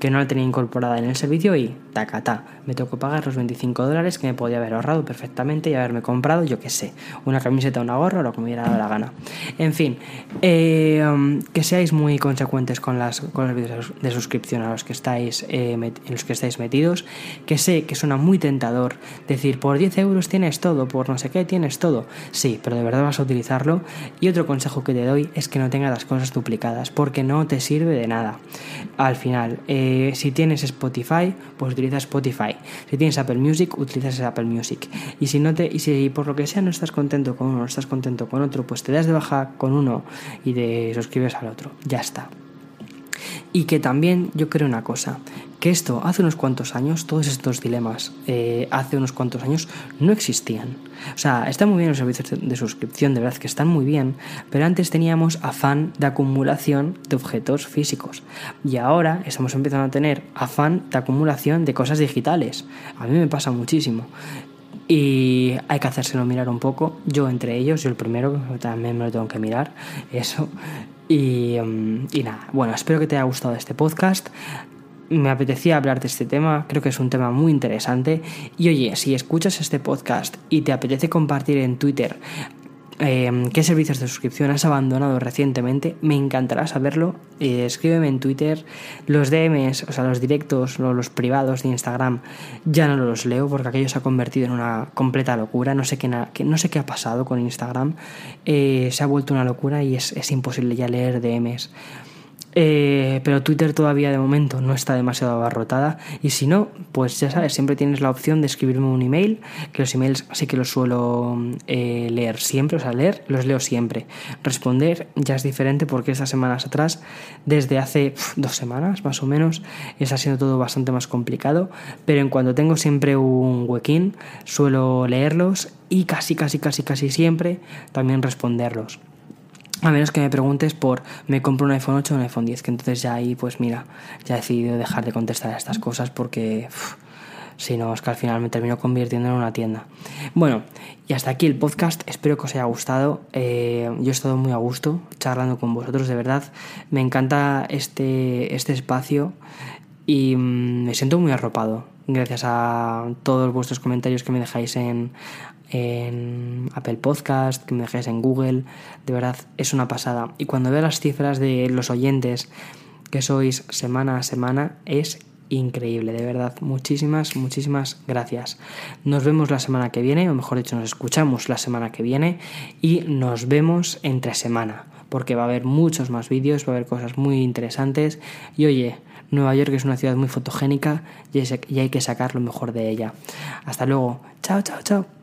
que no la tenía incorporada en el servicio y tacatá, me tocó pagar los 25 dólares que me podía haber ahorrado perfectamente y haberme comprado, yo qué sé, una camiseta, una gorra lo que me hubiera dado la gana. En fin, eh, um, que seáis muy consecuentes con, las, con los vídeos de suscripción a los que estáis, eh, en los que estáis metidos, que sé que suena muy tentador decir, por 10 euros tienes todo, por no sé qué tienes todo. Sí, pero de verdad vas a utilizarlo. Y otro consejo que te doy es que no tengas las cosas duplicadas, porque no te sirve de nada. Al final, eh, si tienes Spotify, pues utiliza Spotify. Si tienes Apple Music, utilizas Apple Music. Y si, no te, y si por lo que sea no estás contento con uno, no estás contento con otro, pues te das de baja con uno y te suscribes al otro. Ya está. Y que también yo creo una cosa, que esto hace unos cuantos años, todos estos dilemas eh, hace unos cuantos años no existían. O sea, están muy bien los servicios de suscripción, de verdad que están muy bien, pero antes teníamos afán de acumulación de objetos físicos y ahora estamos empezando a tener afán de acumulación de cosas digitales. A mí me pasa muchísimo. Y hay que hacérselo mirar un poco. Yo entre ellos, yo el primero, también me lo tengo que mirar, (laughs) eso. Y, mm, y, nada, bueno, espero que te haya gustado este podcast me apetecía hablar de este tema, creo que es un tema muy interesante. Y oye, si escuchas este podcast y te apetece compartir en Twitter em, qué servicios de suscripción has abandonado recientemente, me encantará saberlo. Eh, escríbeme en Twitter. Los DMs, o sea, los directos, o los privados de Instagram, ya no los leo porque aquello se ha convertido en una completa locura. No sé qué, no sé qué ha pasado con Instagram. Eh, se ha vuelto una locura y es, es imposible ya leer DMs. Eh, pero Twitter todavía de momento no está demasiado abarrotada y si no, pues ya sabes, siempre tienes la opción de escribirme un email, que los emails sí que los suelo eh, leer siempre, o sea, leer los leo siempre. Responder ya es diferente porque estas semanas atrás, desde hace dos semanas más o menos, está siendo todo bastante más complicado, pero en cuanto tengo siempre un huequín, suelo leerlos y casi, casi, casi, casi siempre también responderlos. A menos que me preguntes por me compro un iPhone 8 o un iPhone 10, que entonces ya ahí, pues mira, ya he decidido dejar de contestar a estas cosas porque si no, es que al final me termino convirtiendo en una tienda. Bueno, y hasta aquí el podcast. Espero que os haya gustado. Eh, yo he estado muy a gusto charlando con vosotros, de verdad. Me encanta este, este espacio y mm, me siento muy arropado gracias a todos vuestros comentarios que me dejáis en en Apple Podcast, que me dejéis en Google, de verdad es una pasada. Y cuando veo las cifras de los oyentes que sois semana a semana, es increíble, de verdad. Muchísimas, muchísimas gracias. Nos vemos la semana que viene, o mejor dicho, nos escuchamos la semana que viene y nos vemos entre semana, porque va a haber muchos más vídeos, va a haber cosas muy interesantes y oye, Nueva York es una ciudad muy fotogénica y hay que sacar lo mejor de ella. Hasta luego. Chao, chao, chao.